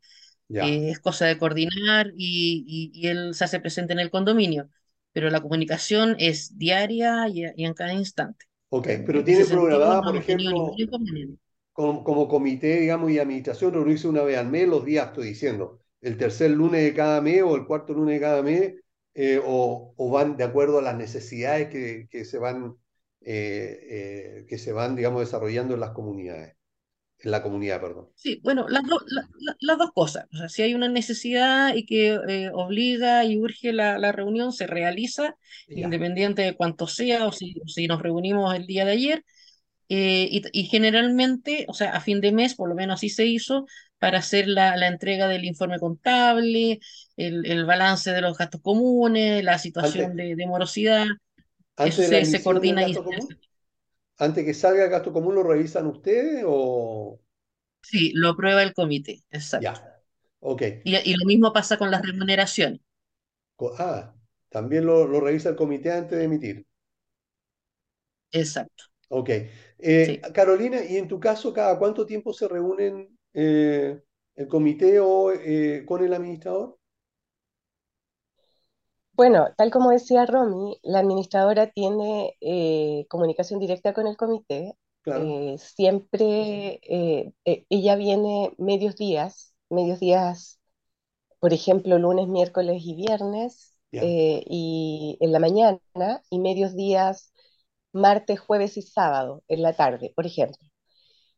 Eh, es cosa de coordinar y, y- y él se hace presente en el condominio, pero la comunicación es diaria y, y en cada instante. ok, pero En ese tienen sentido, programada, no por ejemplo, como, como comité, digamos, y administración, reunirse una vez al mes, los días, estoy diciendo, el tercer lunes de cada mes o el cuarto lunes de cada mes, eh, o, o van de acuerdo a las necesidades que, que se van, eh, eh, que se van, digamos, desarrollando en las comunidades, en la comunidad, perdón. Sí, bueno, las, do- la- la- las dos cosas. O sea, si hay una necesidad y que eh, obliga y urge la, la reunión, se realiza, Ya, independiente de cuánto sea o si, si nos reunimos el día de ayer. eh, y, y generalmente, o sea, a fin de mes, por lo menos así se hizo, para hacer la, la entrega del informe contable, el, el balance de los gastos comunes, la situación antes, de, de morosidad, antes de se, se coordina y común. Antes que salga el gasto común, ¿lo revisan ustedes o...? Sí, lo aprueba el comité, exacto. Ya, ok. Y, y lo mismo pasa con las remuneraciones. Ah, también lo, lo revisa el comité antes de emitir. Exacto. Ok. Eh, Sí. Carolina, ¿y en tu caso, cada cuánto tiempo se reúnen eh, el comité o eh, con el administrador? Bueno, tal como decía Romy, la administradora tiene eh, comunicación directa con el comité. Claro, Eh, siempre eh, eh, ella viene medios días, medios días, por ejemplo, lunes, miércoles y viernes, ya. eh, y en la mañana, y medios días, martes, jueves y sábado, en la tarde, por ejemplo.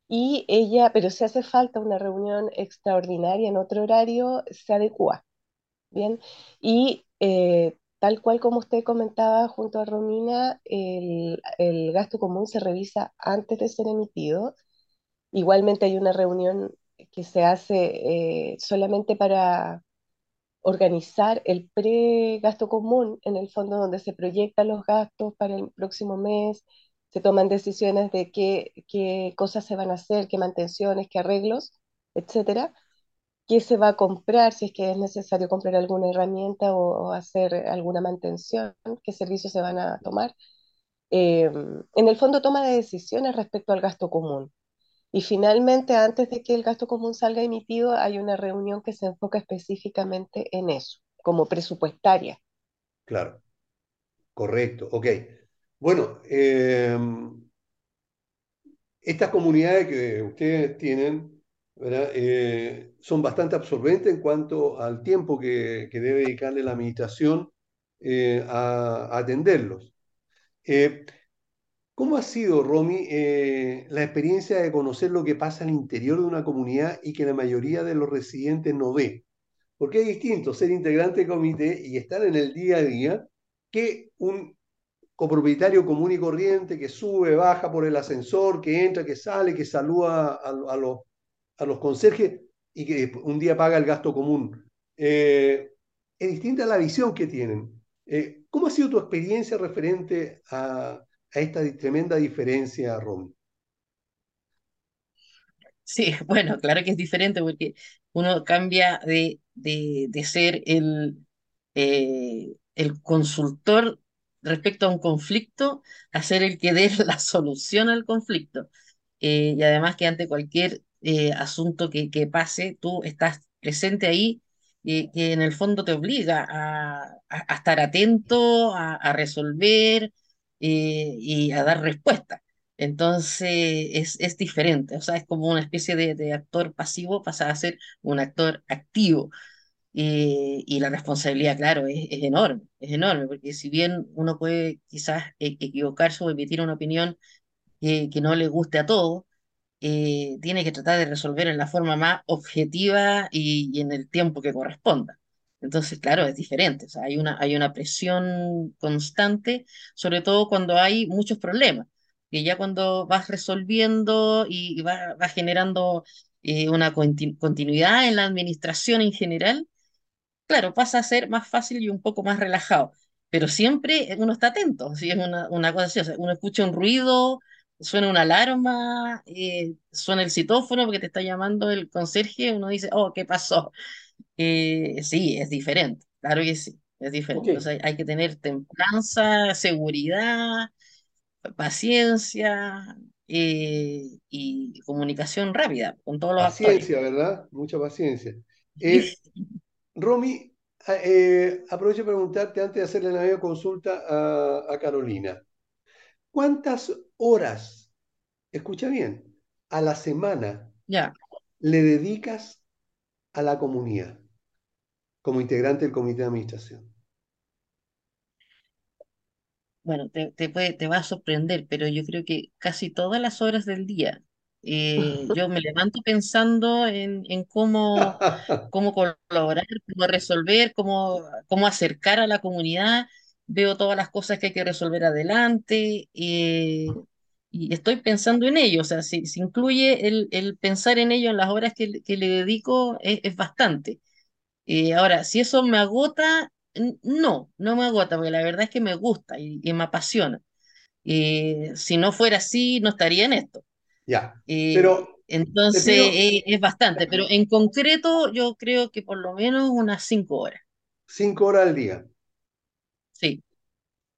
Y ella, pero si hace falta una reunión extraordinaria en otro horario, se adecua. Bien, y eh, tal cual como usted comentaba junto a Romina, el, el gasto común se revisa antes de ser emitido. Igualmente hay una reunión que se hace eh, solamente para, organizar el pre-gasto común, en el fondo donde se proyectan los gastos para el próximo mes, se toman decisiones de qué, qué cosas se van a hacer, qué mantenciones, qué arreglos, etcétera, qué se va a comprar, si es que es necesario comprar alguna herramienta o, hacer alguna mantención, qué servicios se van a tomar. Eh, en el fondo toma de decisiones respecto al gasto común. Y finalmente, antes de que el gasto común salga emitido, hay una reunión que se enfoca específicamente en eso, como presupuestaria. Claro, correcto, ok. Bueno, eh, estas comunidades que ustedes tienen. Eh, son bastante absorbentes en cuanto al tiempo que, que debe dedicarle la administración eh, a, atenderlos. Eh, ¿Cómo ha sido, Romy, la experiencia de conocer lo que pasa al interior de una comunidad y que la mayoría de los residentes no ve? Porque es distinto ser integrante de comité y estar en el día a día que un copropietario común y corriente que sube, baja por el ascensor, que entra, que sale, que saluda a los, a los conserjes y que un día paga el gasto común. Eh, es distinta la visión que tienen. Eh, ¿Cómo ha sido tu experiencia referente a, esta tremenda diferencia, Romy? Sí, bueno, claro que es diferente porque uno cambia de, de, de ser el, eh, el consultor respecto a un conflicto a ser el que dé la solución al conflicto. Y además que ante cualquier eh, asunto que, que pase, tú estás presente ahí y que en el fondo te obliga a, a- estar atento, a, resolver eh, y a dar respuesta. Entonces es, es diferente, o sea, es como una especie de, actor pasivo pasa a ser un actor activo. Y, la responsabilidad, claro, es, es enorme, es enorme, porque si bien uno puede quizás e- equivocarse o emitir una opinión que, que no le guste a todos, eh, tiene que tratar de resolver en la forma más objetiva y, en el tiempo que corresponda. Entonces, claro, es diferente, hay una, hay una presión constante, sobre todo cuando hay muchos problemas, que ya cuando vas resolviendo y, y vas, generando eh, una conti- continuidad en la administración en general, claro, pasa a ser más fácil y un poco más relajado, pero siempre uno está atento, si es una, una cosa así, uno escucha un ruido, suena una alarma, eh, suena el citófono porque te está llamando el conserje, uno dice, oh, ¿qué pasó? Eh, sí, es diferente, claro que sí, es diferente, o sea, hay que tener templanza, seguridad, paciencia eh, y comunicación rápida con todos los actores. paciencia, ¿verdad? Mucha paciencia. Romy, a- eh, aprovecho para preguntarte antes de hacerle la misma consulta a, a Carolina. ¿Cuántas horas, escucha bien, a la semana le dedicas a la comunidad como integrante del comité de administración? Bueno, te, te puede, te va a sorprender, pero yo creo que casi todas las horas del día, eh, yo me levanto pensando en, en cómo, cómo colaborar, cómo resolver, cómo, cómo acercar a la comunidad, veo todas las cosas que hay que resolver adelante, eh, y estoy pensando en ello, o sea, si, si incluye el, el pensar en ello en las horas que, que le dedico, es, es bastante. Eh, ahora, si eso me agota, no, no me agota, porque la verdad es que me gusta y, y me apasiona. Eh, si no fuera así, no estaría en esto. Ya, Eh, pero entonces, pido eh, es bastante, pero en concreto yo creo que por lo menos unas cinco horas. cinco horas al día.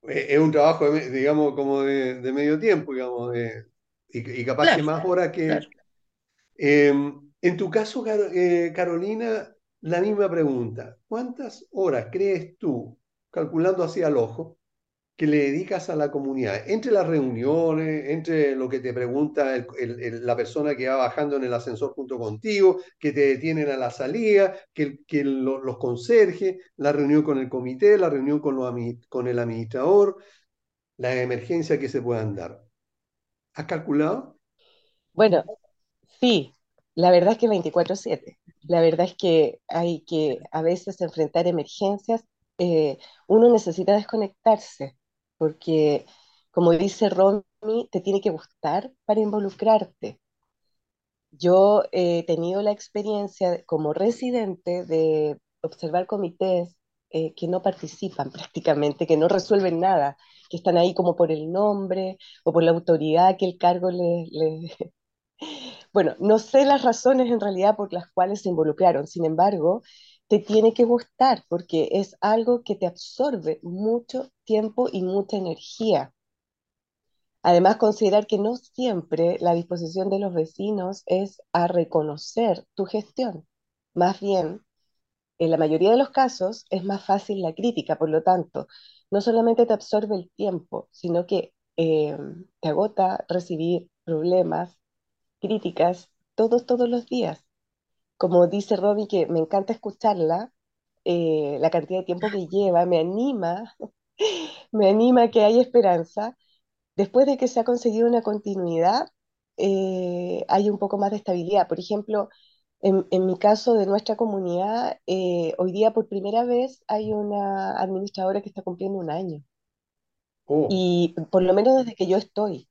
Eh, Es un trabajo, de digamos, como de, de medio tiempo, digamos, de- y, y capaz que más horas que... claro. Eh, en tu caso, eh, Carolina, la misma pregunta. ¿Cuántas horas crees tú, calculando así al ojo, que le dedicas a la comunidad? Entre las reuniones, entre lo que te pregunta la persona que va bajando en el ascensor junto contigo, que te detienen a la salida, que, que lo- los conserjes, la reunión con el comité, la reunión con, los con el administrador, las emergencias que se puedan dar. ¿Has calculado? Bueno, sí, la verdad es que 24/7. La verdad es que hay que a veces enfrentar emergencias. eh, uno necesita desconectarse porque, como dice Romy, te tiene que gustar para involucrarte. Yo he tenido la experiencia como residente de observar comités eh, que no participan prácticamente, que no resuelven nada, que están ahí como por el nombre o por la autoridad que el cargo le, le... Bueno, no sé las razones en realidad por las cuales se involucraron, sin embargo, te tiene que gustar porque es algo que te absorbe mucho tiempo y mucha energía. Además, considerar que no siempre la disposición de los vecinos es a reconocer tu gestión. Más bien, en la mayoría de los casos es más fácil la crítica, por lo tanto, no solamente te absorbe el tiempo, sino que eh, te agota recibir problemas, críticas, todos, todos los días. Como dice Robbie, que me encanta escucharla, eh, la cantidad de tiempo que lleva me anima, me anima que hay esperanza. Después de que se ha conseguido una continuidad, eh, hay un poco más de estabilidad. Por ejemplo, en, en mi caso de nuestra comunidad, eh, hoy día por primera vez hay una administradora que está cumpliendo un año. Oh, Y por lo menos desde que yo estoy.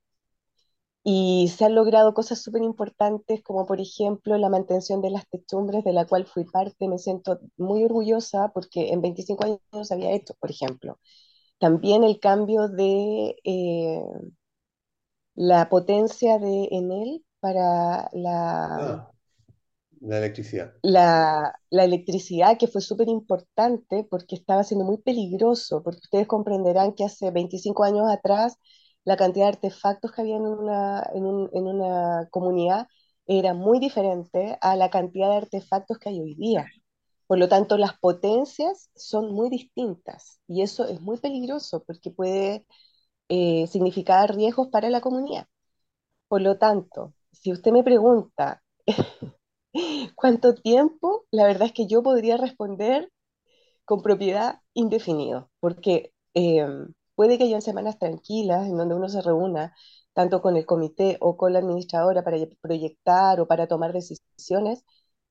Y se han logrado cosas súper importantes, como por ejemplo la mantención de las techumbres, de la cual fui parte. Me siento muy orgullosa porque en 25 años no se había hecho, por ejemplo. También el cambio de eh, la potencia de Enel para la, ah, la electricidad. la, la electricidad, que fue súper importante porque estaba siendo muy peligroso, porque ustedes comprenderán que hace 25 años atrás la cantidad de artefactos que había en una, en un- en una comunidad era muy diferente a la cantidad de artefactos que hay hoy día. Por lo tanto, las potencias son muy distintas y eso es muy peligroso porque puede eh, significar riesgos para la comunidad. Por lo tanto, si usted me pregunta cuánto tiempo, la verdad es que yo podría responder con propiedad indefinido, porque eh, puede que hayan semanas tranquilas en donde uno se reúna tanto con el comité o con la administradora para proyectar o para tomar decisiones,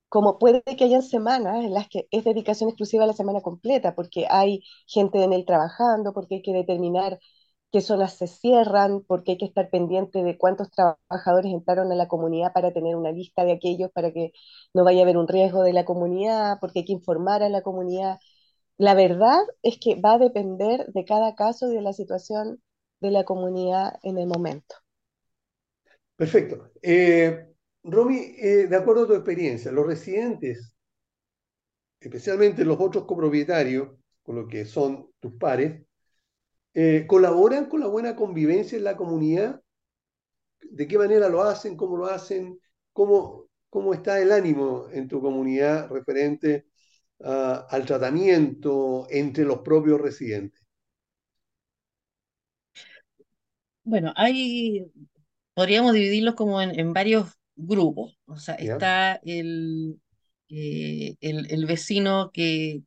como puede que hayan semanas en las que es dedicación exclusiva a la semana completa, porque hay gente en él trabajando, porque hay que determinar qué zonas se cierran, porque hay que estar pendiente de cuántos trabajadores entraron a la comunidad para tener una lista de aquellos para que no vaya a haber un riesgo de la comunidad, porque hay que informar a la comunidad. La verdad es que va a depender de cada caso y de la situación de la comunidad en el momento. Perfecto. Eh, Romy, eh, de acuerdo a tu experiencia, los residentes, especialmente los otros copropietarios, con lo que son tus pares, eh, ¿colaboran con la buena convivencia en la comunidad? ¿De qué manera lo hacen? ¿Cómo lo hacen? ¿Cómo, cómo está el ánimo en tu comunidad referente ah, al tratamiento entre los propios residentes? Bueno, hay, podríamos dividirlos como en, en varios grupos. O sea, está el, eh, el, el vecino que,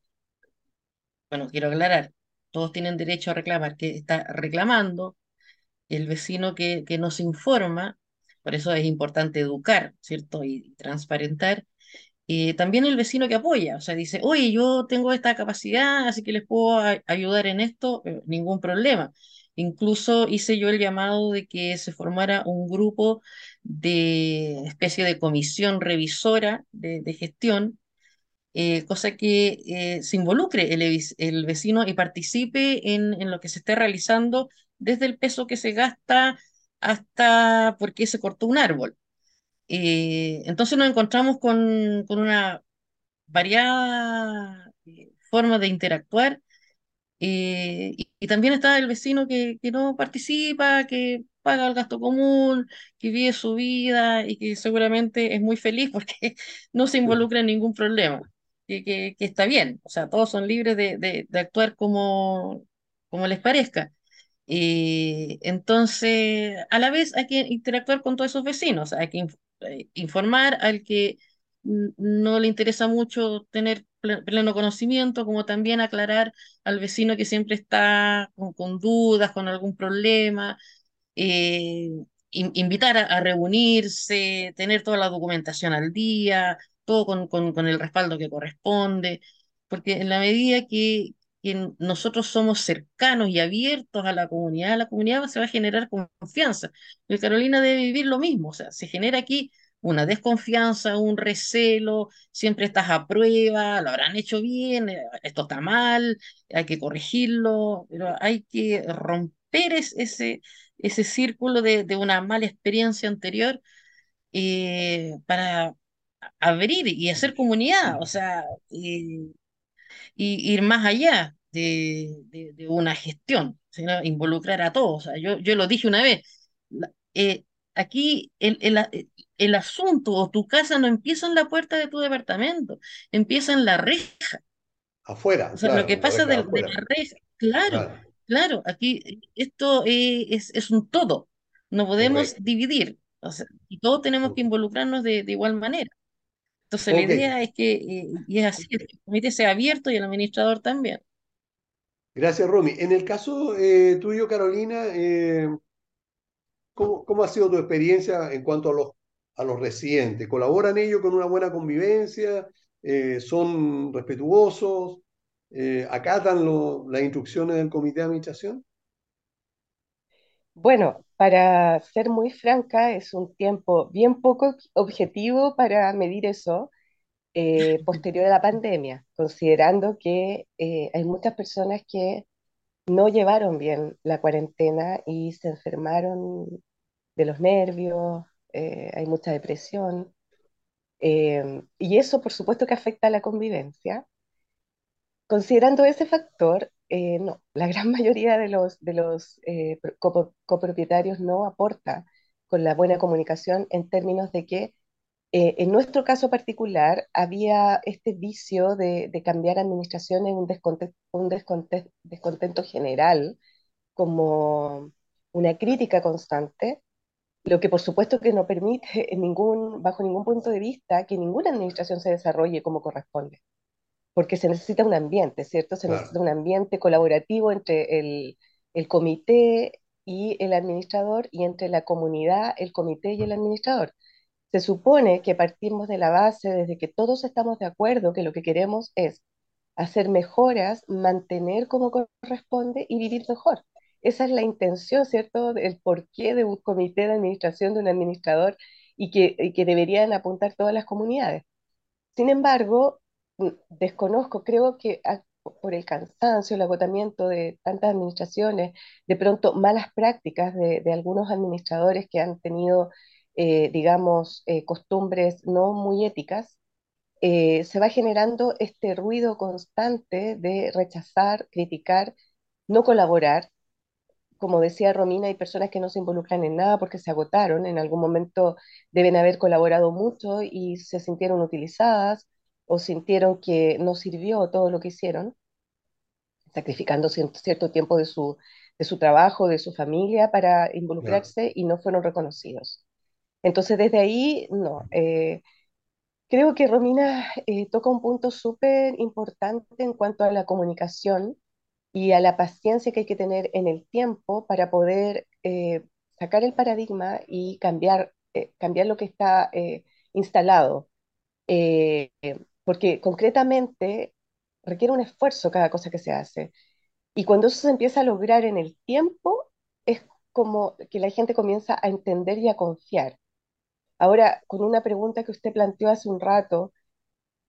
bueno, quiero aclarar, todos tienen derecho a reclamar, que está reclamando, el vecino que, que nos informa, por eso es importante educar, ¿cierto? Y transparentar. Y también el vecino que apoya, o sea, dice, oye, yo tengo esta capacidad, así que les puedo ayudar en esto, eh, ningún problema. Incluso hice yo el llamado de que se formara un grupo de especie de comisión revisora de, de gestión, eh, cosa que eh, se involucre el, el vecino y participe en, en lo que se esté realizando, desde el peso que se gasta hasta por qué se cortó un árbol. Eh, entonces nos encontramos con, con una variada eh, forma de interactuar eh, y, y también está el vecino que, que no participa, que paga el gasto común, que vive su vida y que seguramente es muy feliz porque no se involucra en ningún problema, que, que- que está bien, o sea, todos son libres de, de- de actuar como, como les parezca. Y entonces, a la vez hay que interactuar con todos esos vecinos, hay que eh, informar al que no le interesa mucho tener ple- pleno conocimiento, como también aclarar al vecino que siempre está con, dudas, con algún problema, eh, in- invitar a, reunirse, tener toda la documentación al día, todo con- con el respaldo que corresponde, porque en la medida que, que nosotros somos cercanos y abiertos a la comunidad, la comunidad se va a generar confianza. Y Carolina debe vivir lo mismo, o sea, se genera aquí una desconfianza, un recelo, siempre estás a prueba, lo habrán hecho bien, eh, esto está mal, hay que corregirlo, pero hay que romper es- ese, ese círculo de, de una mala experiencia anterior eh, para abrir y hacer comunidad, o sea, eh, y ir más allá de, de- de una gestión, sino involucrar a todos. O sea, yo, yo lo dije una vez, eh, aquí el, el, a- el asunto o tu casa no empieza en la puerta de tu departamento, empieza en la reja. Afuera, O sea, lo claro, que la pasa de, de la reja, claro, Claro, claro, aquí esto eh, es, es un todo, no podemos correcto. dividir, o sea, y todos tenemos que involucrarnos de, de igual manera. Entonces, la idea es que, eh, y es así, que el comité sea abierto y el administrador también. gracias, Romy. En el caso eh, tuyo, Carolina, eh, ¿cómo, cómo ha sido tu experiencia en cuanto a los, a los residentes? ¿Colaboran ellos con una buena convivencia? Eh, ¿son respetuosos? Eh, ¿acatan lo- las instrucciones del comité de administración? Bueno, para ser muy franca, es un tiempo bien poco objetivo para medir eso eh, posterior a la pandemia, considerando que eh, hay muchas personas que no llevaron bien la cuarentena y se enfermaron de los nervios, eh, hay mucha depresión, y eso por supuesto que afecta a la convivencia. Considerando ese factor, eh, no, la gran mayoría de los, de los eh, copropietarios no aporta con la buena comunicación en términos de que eh, en nuestro caso particular había este vicio de, cambiar administración en un descontento, general, como una crítica constante, lo que por supuesto que no permite bajo ningún punto de vista que ninguna administración se desarrolle como corresponde porque se necesita un ambiente, ¿cierto? Se Claro. necesita un ambiente colaborativo entre el, el comité y el administrador y entre la comunidad, el comité y el administrador. Se supone que partimos de la base desde que todos estamos de acuerdo que lo que queremos es hacer mejoras, mantener como corresponde y vivir mejor. Esa es la intención, ¿cierto? El porqué de un comité de administración, de un administrador y que, y que deberían apuntar todas las comunidades. Sin embargo, desconozco, creo que por el cansancio, el agotamiento de tantas administraciones, de pronto malas prácticas de, de algunos administradores que han tenido, eh, digamos, eh, costumbres no muy éticas, eh, se va generando este ruido constante de rechazar, criticar, no colaborar. Como decía Romina, hay personas que no se involucran en nada porque se agotaron, en algún momento deben haber colaborado mucho y se sintieron utilizadas o sintieron que no sirvió todo lo que hicieron, sacrificando cierto, tiempo de su, de su trabajo, de su familia para involucrarse y no fueron reconocidos. Entonces, desde ahí, no. eh, creo que Romina eh, toca un punto súper importante en cuanto a la comunicación y a la paciencia que hay que tener en el tiempo para poder eh, sacar el paradigma y cambiar, cambiar lo que está instalado. Porque concretamente requiere un esfuerzo cada cosa que se hace. Y cuando eso se empieza a lograr en el tiempo, es como que la gente comienza a entender y a confiar. Ahora, con una pregunta que usted planteó hace un rato,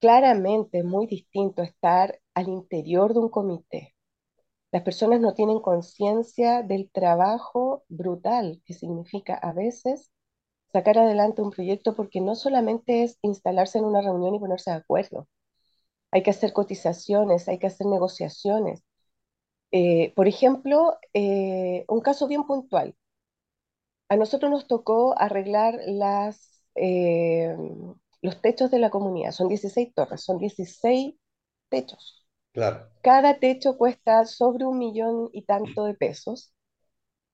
claramente es muy distinto estar al interior de un comité. Las personas no tienen conciencia del trabajo brutal que significa a veces sacar adelante un proyecto porque no solamente es instalarse en una reunión y ponerse de acuerdo. Hay que hacer cotizaciones, hay que hacer negociaciones. Eh, por ejemplo, eh, un caso bien puntual. A nosotros nos tocó arreglar las, eh, los techos de la comunidad. Son 16 torres, son 16 techos. Claro. Cada techo cuesta sobre un millón y tanto de pesos.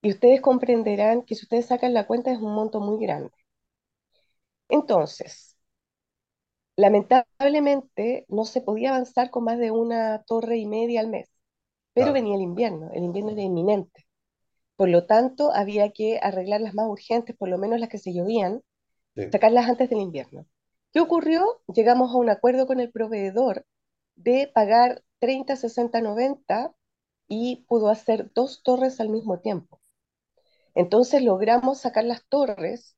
Y ustedes comprenderán que si ustedes sacan la cuenta es un monto muy grande. Entonces, lamentablemente no se podía avanzar con más de una torre y media al mes. Pero Claro. venía el invierno, el invierno era inminente. Por lo tanto, había que arreglar las más urgentes, por lo menos las que se llovían, Sí. sacarlas antes del invierno. ¿Qué ocurrió? Llegamos a un acuerdo con el proveedor de pagar 30, 60, 90 y pudo hacer dos torres al mismo tiempo. Entonces logramos sacar las torres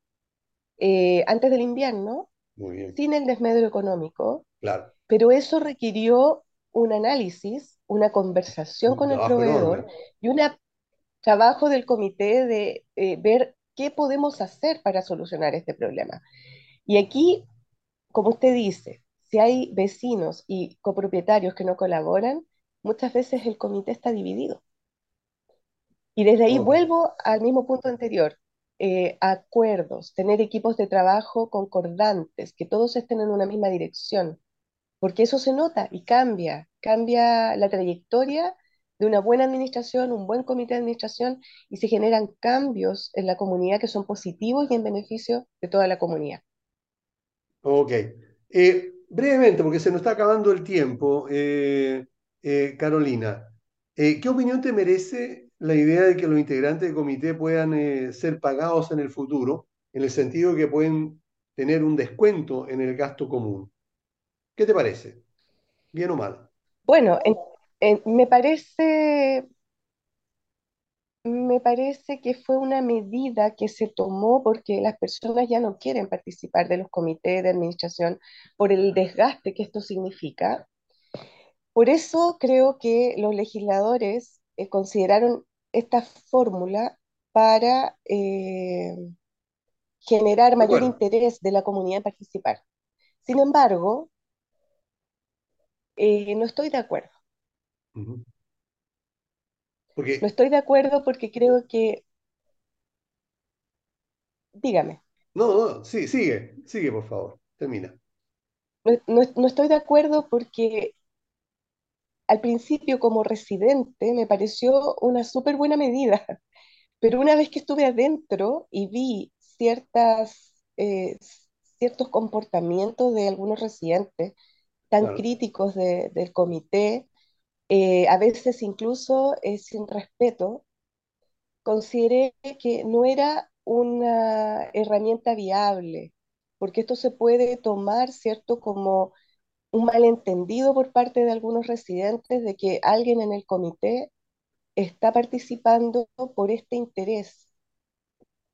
eh, antes del invierno, Muy bien, sin el desmedro económico, claro. pero eso requirió un análisis, una conversación Un con el proveedor enorme. y un trabajo del comité de eh, ver qué podemos hacer para solucionar este problema. Y aquí, como usted dice, si hay vecinos y copropietarios que no colaboran, muchas veces el comité está dividido. Y desde ahí vuelvo al mismo punto anterior. eh, acuerdos, tener equipos de trabajo concordantes, que todos estén en una misma dirección, porque eso se nota y cambia, cambia la trayectoria de una buena administración, un buen comité de administración, y se generan cambios en la comunidad que son positivos y en beneficio de toda la comunidad. Ok. Eh, brevemente, porque se nos está acabando el tiempo, eh, Carolina, ¿qué opinión te merece la idea de que los integrantes del comité puedan eh, ser pagados en el futuro, en el sentido que pueden tener un descuento en el gasto común? ¿Qué te parece? ¿Bien o mal? Bueno, en- en- me parece, me parece que fue una medida que se tomó porque las personas ya no quieren participar de los comités de administración por el desgaste que esto significa. Por eso creo que los legisladores eh, consideraron esta fórmula para eh, generar mayor Bueno, interés de la comunidad en participar. Sin embargo, eh, no estoy de acuerdo. No Porque, estoy de acuerdo porque creo que, dígame, no, no, sí, sigue, sigue, por favor, termina. no, no- no estoy de acuerdo porque al principio como residente me pareció una súper buena medida, pero una vez que estuve adentro y vi ciertas, eh, ciertos comportamientos de algunos residentes tan Claro, críticos de- del comité, eh, a veces incluso eh, sin respeto, consideré que no era una herramienta viable, porque esto se puede tomar, ¿cierto?, como un malentendido por parte de algunos residentes de que alguien en el comité está participando por este interés.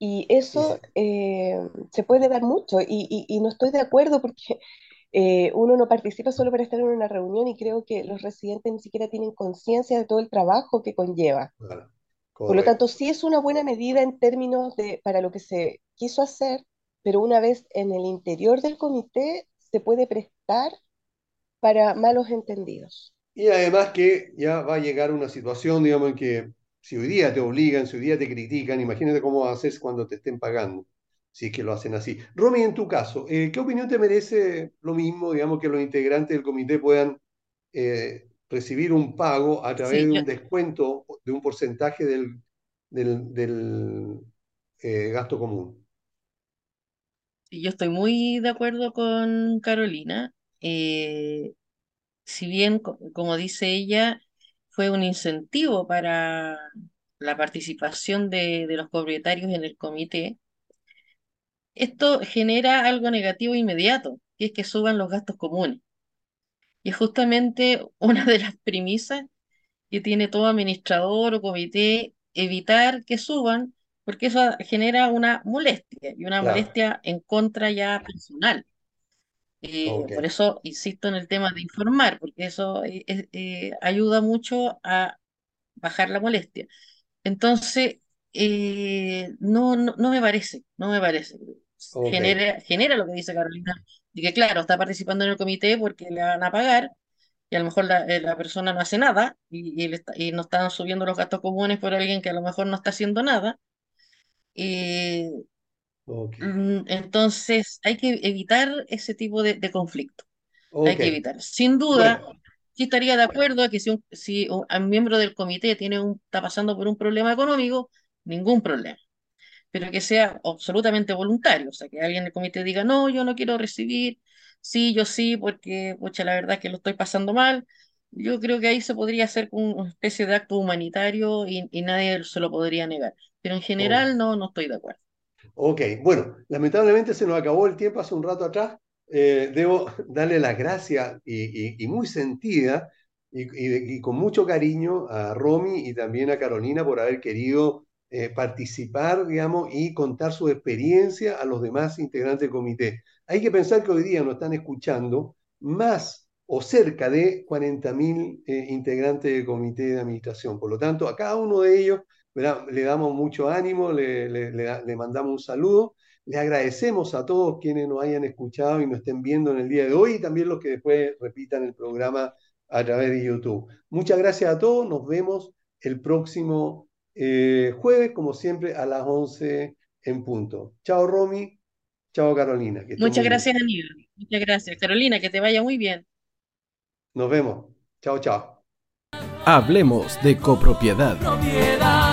Y eso eh, se puede dar mucho, y, y- y no estoy de acuerdo porque eh, uno no participa solo para estar en una reunión y creo que los residentes ni siquiera tienen conciencia de todo el trabajo que conlleva. Por lo tanto, sí es una buena medida en términos de para lo que se quiso hacer, pero una vez en el interior del comité se puede prestar para malos entendidos. Y además que ya va a llegar una situación, digamos, en que si hoy día te obligan, si hoy día te critican, imagínate cómo haces cuando te estén pagando, si es que lo hacen así. Romy, en tu caso, eh, ¿qué opinión te merece lo mismo, digamos, que los integrantes del comité puedan eh, recibir un pago a través Sí, de yo, un descuento de un porcentaje del, del, del, eh, gasto común? yo estoy muy de acuerdo con Carolina. Eh, si bien, co- como dice ella, fue un incentivo para la participación de, de los propietarios en el comité, esto genera algo negativo inmediato, que es que suban los gastos comunes. Y es justamente una de las premisas que tiene todo administrador o comité, evitar que suban, porque eso genera una molestia y una Claro, molestia en contra ya personal. Eh, ok, por eso insisto en el tema de informar, porque eso eh, eh, eh, ayuda mucho a bajar la molestia. Entonces, eh, no, no, no me parece, no me parece. ok, Genera, genera lo que dice Carolina, de que claro, está participando en el comité porque le van a pagar y a lo mejor la, eh, la persona no hace nada y, y, está- y no están subiendo los gastos comunes por alguien que a lo mejor no está haciendo nada. Mm, entonces, hay que evitar ese tipo de, de conflicto. Hay que evitar. Sin duda, Bueno, sí estaría de acuerdo a que si un, si un, un miembro del comité tiene un, está pasando por un problema económico, ningún problema. Pero que sea absolutamente voluntario. O sea, que alguien del comité diga, no, yo no quiero recibir, sí, yo sí, porque, pucha, la verdad es que lo estoy pasando mal. Yo creo que ahí se podría hacer una especie de acto humanitario y, y nadie se lo podría negar. Pero en general no, no estoy de acuerdo. Ok, bueno, lamentablemente se nos acabó el tiempo hace un rato atrás. Eh, debo darle las gracias y, muy sentida y, con mucho cariño a Romy y también a Carolina por haber querido eh, participar, digamos, y contar su experiencia a los demás integrantes del comité. Hay que pensar que hoy día nos están escuchando más o cerca de 40.000 eh, integrantes del comité de administración. Por lo tanto, a cada uno de ellos. Le damos mucho ánimo, le, le, le, le mandamos un saludo, le agradecemos a todos quienes nos hayan escuchado y nos estén viendo en el día de hoy y también los que después repitan el programa a través de YouTube. Muchas gracias a todos, nos vemos el próximo eh, jueves, como siempre, a las 11 en punto. Chao Romy, chao Carolina. Muchas gracias Aníbal, muchas gracias. Carolina, que te vaya muy bien. Nos vemos. Chao, chao. Hablemos de copropiedad. Propiedad.